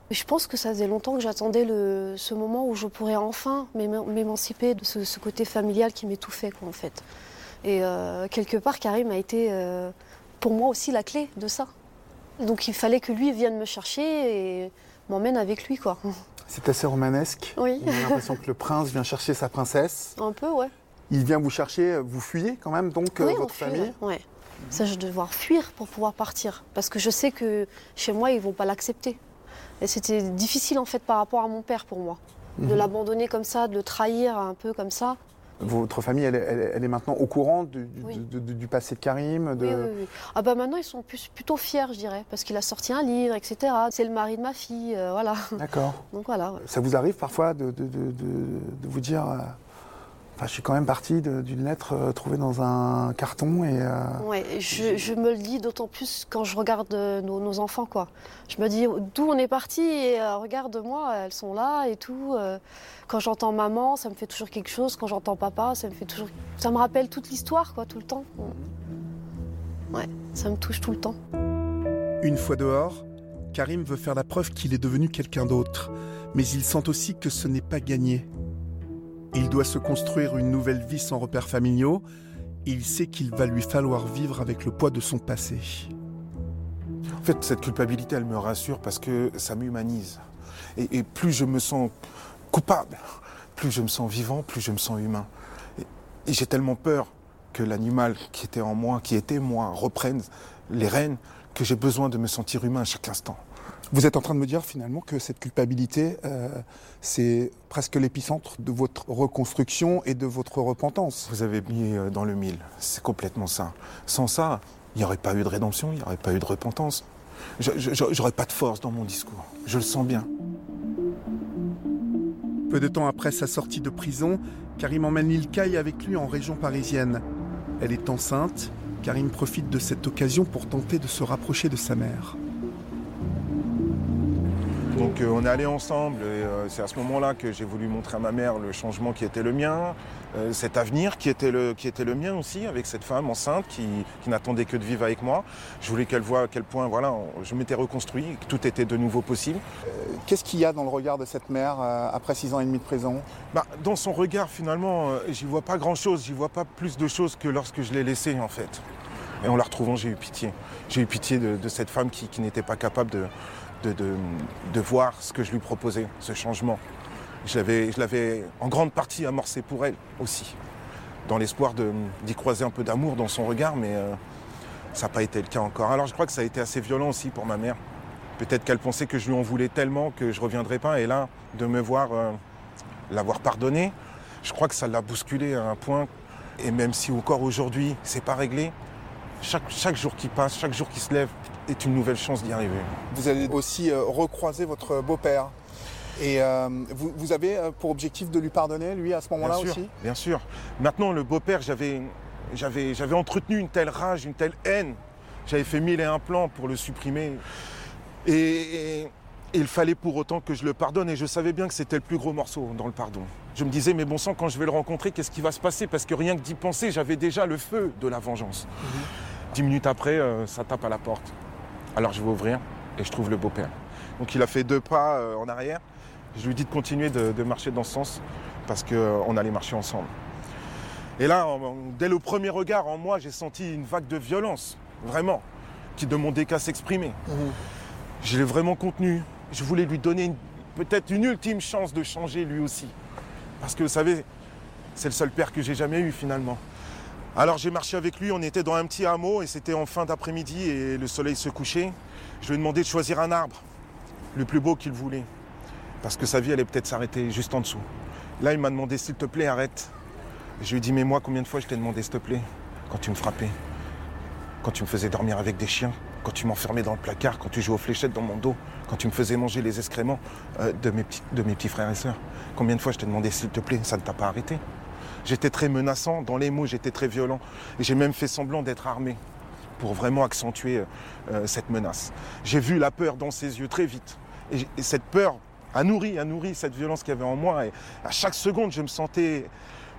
Je pense que ça faisait longtemps que j'attendais ce moment où je pourrais enfin m'émanciper de ce, côté familial qui m'étouffait en fait. Et quelque part, Karim a été pour moi aussi la clé de ça. Donc il fallait que lui vienne me chercher et m'emmène avec lui, quoi. C'est assez romanesque. Oui. On a l'impression que le prince vient chercher sa princesse. Un peu, ouais. Il vient vous chercher, vous fuyez quand même, donc euh, votre famille Oui. Ça, je vais devoir fuir pour pouvoir partir. Parce que je sais que chez moi, ils ne vont pas l'accepter. Et c'était difficile, en fait, par rapport à mon père pour moi. De mhm. l'abandonner comme ça, de le trahir un peu comme ça. Votre famille, elle, est maintenant au courant du, passé de Karim de... Oui, oui, Ah bah maintenant, ils sont plutôt fiers, je dirais, parce qu'il a sorti un livre, etc. C'est le mari de ma fille, euh, voilà. D'accord. Donc voilà. Ça vous arrive parfois de, vous dire, euh, Enfin, je suis quand même parti d'une lettre euh, trouvée dans un carton et. Euh, ouais, je, me le dis d'autant plus quand je regarde euh, nos, enfants, quoi. Je me dis d'où on est parti et regarde-moi, elles sont là et tout. quand j'entends maman, ça me fait toujours quelque chose. Quand j'entends papa, ça me fait toujours, ça me rappelle toute l'histoire, quoi, tout le temps. Ouais, ça me touche tout le temps. Une fois dehors, Karim veut faire la preuve qu'il est devenu quelqu'un d'autre, mais il sent aussi que ce n'est pas gagné. Il doit se construire une nouvelle vie sans repères familiaux. Il sait qu'il va lui falloir vivre avec le poids de son passé. En fait, cette culpabilité, elle me rassure parce que ça m'humanise. Et, plus je me sens coupable, plus je me sens vivant, plus je me sens humain. Et, j'ai tellement peur que l'animal qui était en moi, qui était moi, reprenne les rênes, que j'ai besoin de me sentir humain à chaque instant. Vous êtes en train de me dire finalement que cette culpabilité, euh, c'est presque l'épicentre de votre reconstruction et de votre repentance. Vous avez mis euh, dans le mille, c'est complètement ça. Sans ça, il n'y aurait pas eu de rédemption, il n'y aurait pas eu de repentance. J'aurais pas de force dans mon discours, je le sens bien. Peu de temps après sa sortie de prison, Karim emmène Ilkay avec lui en région parisienne. Elle est enceinte, Karim profite de cette occasion pour tenter de se rapprocher de sa mère. Donc euh, on est allés ensemble et euh, c'est à ce moment-là que j'ai voulu montrer à ma mère le changement qui était le mien, euh, cet avenir qui était, le, qui était le mien aussi avec cette femme enceinte qui, n'attendait que de vivre avec moi. Je voulais qu'elle voie à quel point voilà, je m'étais reconstruit, que tout était de nouveau possible. Qu'est-ce qu'il y a dans le regard de cette mère après six ans et demi de prison? Bah, Dans son regard finalement, j'y vois pas grand-chose, j'y vois pas plus de choses que lorsque je l'ai laissée en fait. Et en la retrouvant, j'ai eu pitié. J'ai eu pitié de, cette femme qui n'était pas capable de, de, voir ce que je lui proposais, ce changement. Je l'avais en grande partie amorcé pour elle aussi, dans l'espoir d'y croiser un peu d'amour dans son regard, mais euh, ça n'a pas été le cas encore. Alors je crois que ça a été assez violent aussi pour ma mère. Peut-être qu'elle pensait que je lui en voulais tellement que je ne reviendrais pas, et là, de me voir euh, l'avoir pardonné, je crois que ça l'a bousculé à un point, et même si encore aujourd'hui, c'est pas réglé, chaque, jour qui passe, chaque jour qui se lève est une nouvelle chance d'y arriver. Vous allez aussi euh, recroiser votre beau-père. Et euh, vous, avez euh, pour objectif de lui pardonner, lui, à ce moment-là aussi? Bien sûr. Maintenant, le beau-père, j'avais, entretenu une telle rage, une telle haine. J'avais fait mille et un plans pour le supprimer. et, il fallait pour autant que je le pardonne. Et je savais bien que c'était le plus gros morceau dans le pardon. Je me disais, mais bon sang, quand je vais le rencontrer, qu'est-ce qui va se passer? Parce que rien que d'y penser, j'avais déjà le feu de la vengeance. Mhm. Dix minutes après, euh, ça tape à la porte. Alors je vais ouvrir et je trouve le beau-père. Donc il a fait deux pas euh, en arrière. Je lui dis de continuer de, marcher dans ce sens parce qu'on euh, allait marcher ensemble. Et là, dès le premier regard en moi, j'ai senti une vague de violence, vraiment, qui demandait qu'à s'exprimer. Mhm. Je l'ai vraiment contenu. Je voulais lui donner peut-être une ultime chance de changer lui aussi. Parce que vous savez, c'est le seul père que j'ai jamais eu finalement. Alors j'ai marché avec lui, on était dans un petit hameau et c'était en fin d'après-midi et le soleil se couchait. Je lui ai demandé de choisir un arbre, le plus beau qu'il voulait. Parce que sa vie allait peut-être s'arrêter juste en dessous. Là, il m'a demandé s'il te plaît, arrête. Je lui ai dit, mais moi, combien de fois je t'ai demandé s'il te plaît Quand tu me frappais, quand tu me faisais dormir avec des chiens, quand tu m'enfermais dans le placard, quand tu jouais aux fléchettes dans mon dos, quand tu me faisais manger les excréments euh, de, mes petits, de mes petits frères et sœurs? Combien de fois je t'ai demandé s'il te plaît, ça ne t'a pas arrêté J'étais très menaçant, dans les mots j'étais très violent. Et j'ai même fait semblant d'être armé pour vraiment accentuer euh, euh, cette menace. J'ai vu la peur dans ses yeux très vite. Et, cette peur a nourri, a nourri cette violence qu'il y avait en moi. Et à chaque seconde, je me sentais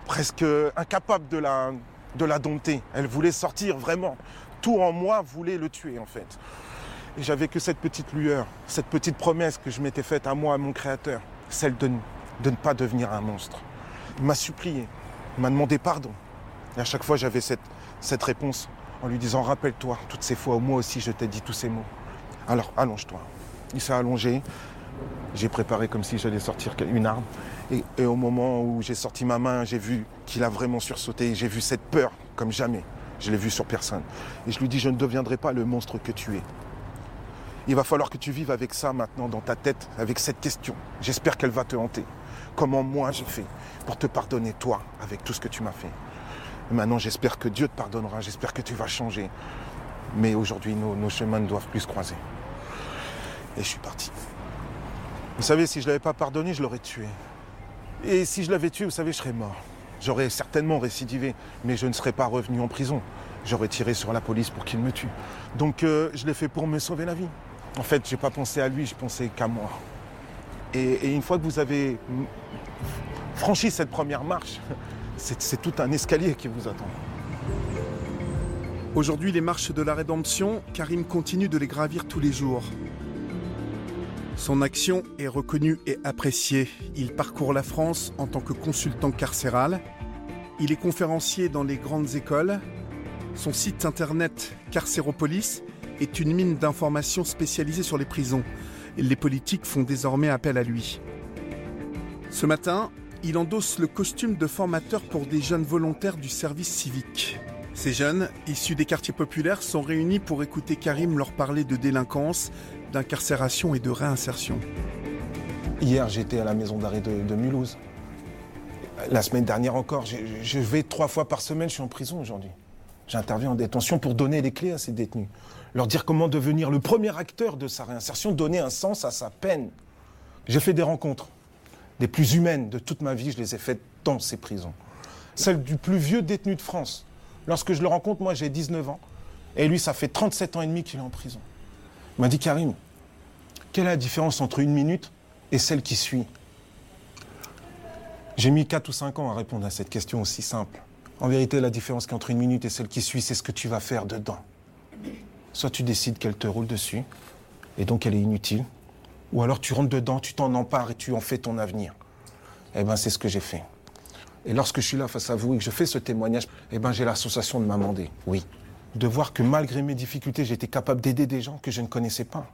presque incapable de la, dompter. Elle voulait sortir vraiment. Tout en moi voulait le tuer en fait. Et j'avais que cette petite lueur, cette petite promesse que je m'étais faite à moi, à mon Créateur, celle de ne pas devenir un monstre. M'a supplié, m'a demandé pardon. Et à chaque fois, j'avais cette, cette réponse en lui disant Rappelle-toi, toutes ces fois où moi aussi je t'ai dit tous ces mots. Alors, allonge-toi. Il s'est allongé. J'ai préparé comme si j'allais sortir une arme. Et, et au moment où j'ai sorti ma main, j'ai vu qu'il a vraiment sursauté. J'ai vu cette peur comme jamais. Je l'ai vu sur personne. Et je lui dis Je ne deviendrai pas le monstre que tu es. Il va falloir que tu vives avec ça maintenant dans ta tête, avec cette question. J'espère qu'elle va te hanter. Comment moi j'ai fait pour te pardonner, toi, avec tout ce que tu m'as fait. maintenant, j'espère que Dieu te pardonnera, j'espère que tu vas changer. Mais aujourd'hui, nos, chemins ne doivent plus se croiser. Et je suis parti. Vous savez, si je ne l'avais pas pardonné, je l'aurais tué. Et si je l'avais tué, vous savez, je serais mort. J'aurais certainement récidivé, mais je ne serais pas revenu en prison. J'aurais tiré sur la police pour qu'il me tue. Donc euh, je l'ai fait pour me sauver la vie. En fait, je n'ai pas pensé à lui, je pensais qu'à moi. Et, une fois que vous avez franchi cette première marche, c'est tout un escalier qui vous attend. Aujourd'hui, les marches de la rédemption, Karim continue de les gravir tous les jours. Son action est reconnue et appréciée. Il parcourt la France en tant que consultant carcéral. Il est conférencier dans les grandes écoles. Son site internet Carcéropolis est une mine d'informations spécialisée sur les prisons. Les politiques font désormais appel à lui. Ce matin, il endosse le costume de formateur pour des jeunes volontaires du service civique. Ces jeunes, issus des quartiers populaires, sont réunis pour écouter Karim leur parler de délinquance, d'incarcération et de réinsertion. Hier, j'étais à la maison d'arrêt de, Mulhouse. La semaine dernière encore, je vais trois fois par semaine, je suis en prison aujourd'hui. J'interviens en détention pour donner les clés à ces détenus leur dire comment devenir le premier acteur de sa réinsertion, donner un sens à sa peine. J'ai fait des rencontres, des plus humaines de toute ma vie, je les ai faites dans ces prisons. Celle du plus vieux détenu de France. Lorsque je le rencontre, moi j'ai 19 ans, et lui ça fait 37 ans et demi qu'il est en prison. Il m'a dit Karim, quelle est la différence entre une minute et celle qui suit? J'ai mis 4 ou 5 ans à répondre à cette question aussi simple. En vérité, la différence entre une minute et celle qui suit, c'est ce que tu vas faire dedans. Soit tu décides qu'elle te roule dessus, et donc elle est inutile, ou alors tu rentres dedans, tu t'en empares et tu en fais ton avenir. Eh bien, c'est ce que j'ai fait. Et lorsque je suis là face à vous et que je fais ce témoignage, eh ben, j'ai l'association de m'amender, oui. De voir que malgré mes difficultés, j'étais capable d'aider des gens que je ne connaissais pas.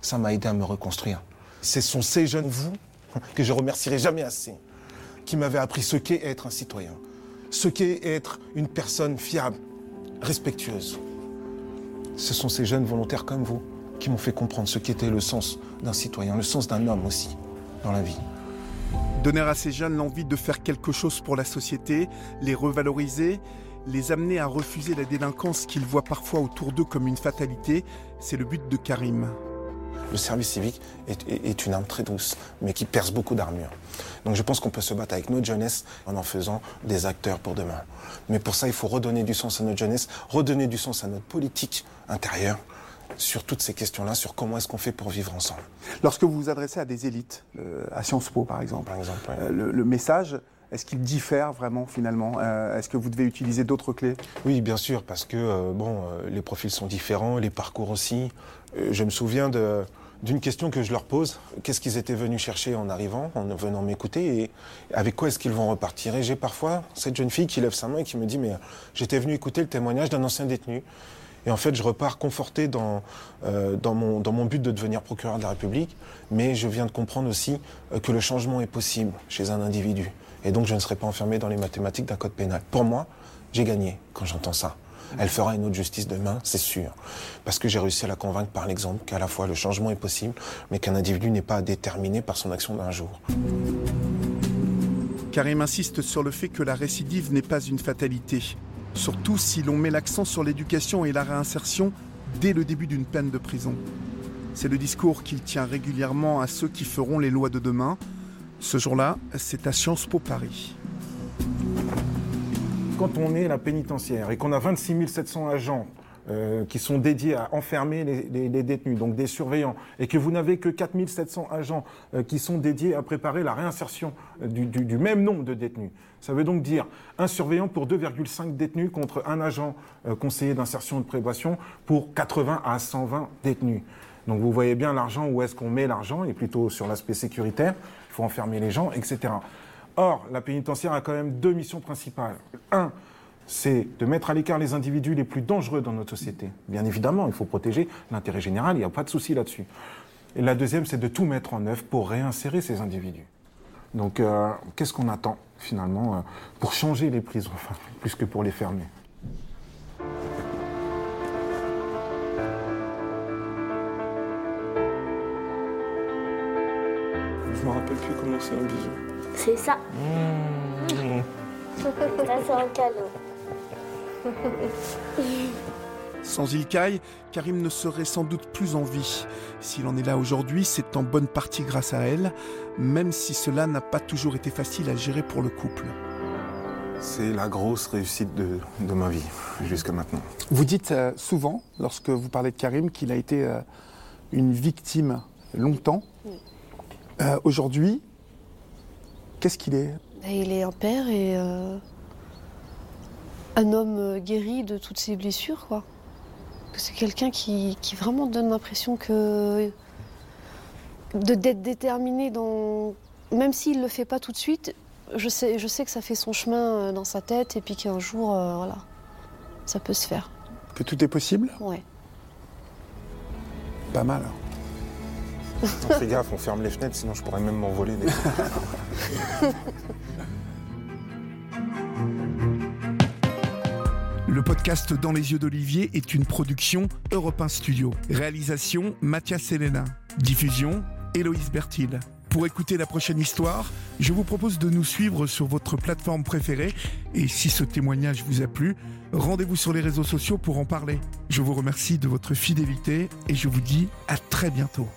Ça m'a aidé à me reconstruire. Ce sont ces jeunes, vous, que je remercierai jamais assez, qui m'avaient appris ce qu'est être un citoyen, ce qu'est être une personne fiable, respectueuse. Ce sont ces jeunes volontaires comme vous qui m'ont fait comprendre ce qu'était le sens d'un citoyen, le sens d'un homme aussi dans la vie. Donner à ces jeunes l'envie de faire quelque chose pour la société, les revaloriser, les amener à refuser la délinquance qu'ils voient parfois autour d'eux comme une fatalité, c'est le but de Karim. Le service civique est, une arme très douce, mais qui perce beaucoup d'armure. Donc je pense qu'on peut se battre avec notre jeunesse en en faisant des acteurs pour demain. Mais pour ça, il faut redonner du sens à notre jeunesse, redonner du sens à notre politique intérieure sur toutes ces questions-là, sur comment est-ce qu'on fait pour vivre ensemble. Lorsque vous vous adressez à des élites, euh, à Sciences Po par exemple, par exemple euh, le, message, est-ce qu'il diffère vraiment finalement euh, Est-ce que vous devez utiliser d'autres clés? Oui, bien sûr, parce que bon, les profils sont différents, les parcours aussi. je me souviens de, d'une question que je leur pose. Qu'est-ce qu'ils étaient venus chercher en arrivant, en venant m'écouter et avec quoi est-ce qu'ils vont repartir? Et j'ai parfois cette jeune fille qui lève sa main et qui me dit Mais j'étais venu écouter le témoignage d'un ancien détenu. Et en fait, je repars conforté dans, euh, dans, mon, dans mon but de devenir procureur de la République, mais je viens de comprendre aussi euh, que le changement est possible chez un individu. Et donc, je ne serai pas enfermé dans les mathématiques d'un code pénal. Pour moi, j'ai gagné quand j'entends ça. Elle fera une autre justice demain, c'est sûr. Parce que j'ai réussi à la convaincre par l'exemple qu'à la fois le changement est possible, mais qu'un individu n'est pas déterminé par son action d'un jour. Karim insiste sur le fait que la récidive n'est pas une fatalité, surtout si l'on met l'accent sur l'éducation et la réinsertion dès le début d'une peine de prison. C'est le discours qu'il tient régulièrement à ceux qui feront les lois de demain. Ce jour-là, c'est à Sciences Po Paris quand on est la pénitentiaire et qu'on a 26 700 agents euh, qui sont dédiés à enfermer les, détenus, donc des surveillants, et que vous n'avez que 4 700 agents euh, qui sont dédiés à préparer la réinsertion euh, du, même nombre de détenus. Ça veut donc dire un surveillant pour 2,5 détenus contre un agent conseiller d'insertion et de prévention pour 80 à 120 détenus. Donc vous voyez bien l'argent, où est-ce qu'on met l'argent, et plutôt sur l'aspect sécuritaire, il faut enfermer les gens, etc. Or, la pénitentiaire a quand même deux missions principales. Un, c'est de mettre à l'écart les individus les plus dangereux dans notre société. Bien évidemment, il faut protéger l'intérêt général, il n'y a pas de souci là-dessus. Et la deuxième, c'est de tout mettre en œuvre pour réinsérer ces individus. Donc, euh, qu'est-ce qu'on attend finalement euh, pour changer les prisons, enfin, plus que pour les fermer? Je me rappelle plus comment c'est un bisou. C'est ça. Mmh. ça, c'est un cadeau. Sans Ilkay, Karim ne serait sans doute plus en vie. S'il en est là aujourd'hui, c'est en bonne partie grâce à elle, même si cela n'a pas toujours été facile à gérer pour le couple. C'est la grosse réussite de, ma vie jusqu'à maintenant. Vous dites euh, souvent, lorsque vous parlez de Karim, qu'il a été euh, une victime longtemps. Euh, aujourd'hui, qu'est-ce qu'il est? Il est un père et un homme guéri de toutes ses blessures, quoi. C'est quelqu'un qui, qui, vraiment donne l'impression que d'être déterminé dans même s'il ne le fait pas tout de suite, je sais, je sais que ça fait son chemin euh, dans sa tête et puis qu'un jour, euh, voilà, ça peut se faire. Que tout est possible? Ouais. Pas mal. On gaffe, on ferme les fenêtres, sinon je pourrais même m'envoler. Des... Le podcast Dans les yeux d'Olivier est une production Europe 1 Studio. Réalisation Mathias Helena. Diffusion Héloïse Bertil. Pour écouter la prochaine histoire, je vous propose de nous suivre sur votre plateforme préférée et si ce témoignage vous a plu, rendez-vous sur les réseaux sociaux pour en parler. Je vous remercie de votre fidélité et je vous dis à très bientôt.